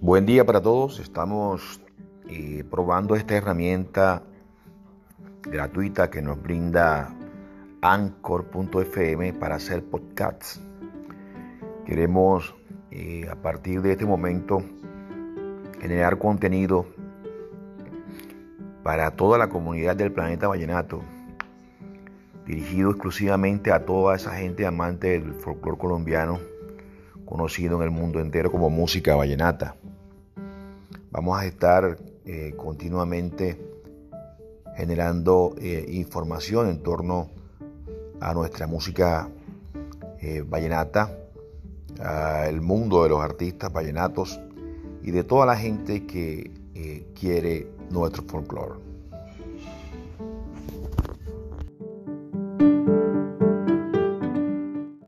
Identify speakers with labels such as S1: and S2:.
S1: Buen día para todos. Estamos eh, probando esta herramienta gratuita que nos brinda Anchor.fm para hacer podcasts. Queremos eh, a partir de este momento generar contenido para toda la comunidad del planeta Vallenato, dirigido exclusivamente a toda esa gente amante del folclore colombiano, conocido en el mundo entero como música vallenata. Vamos a estar eh, continuamente generando eh, información en torno a nuestra música eh, vallenata, al mundo de los artistas vallenatos y de toda la gente que quiere nuestro folclore.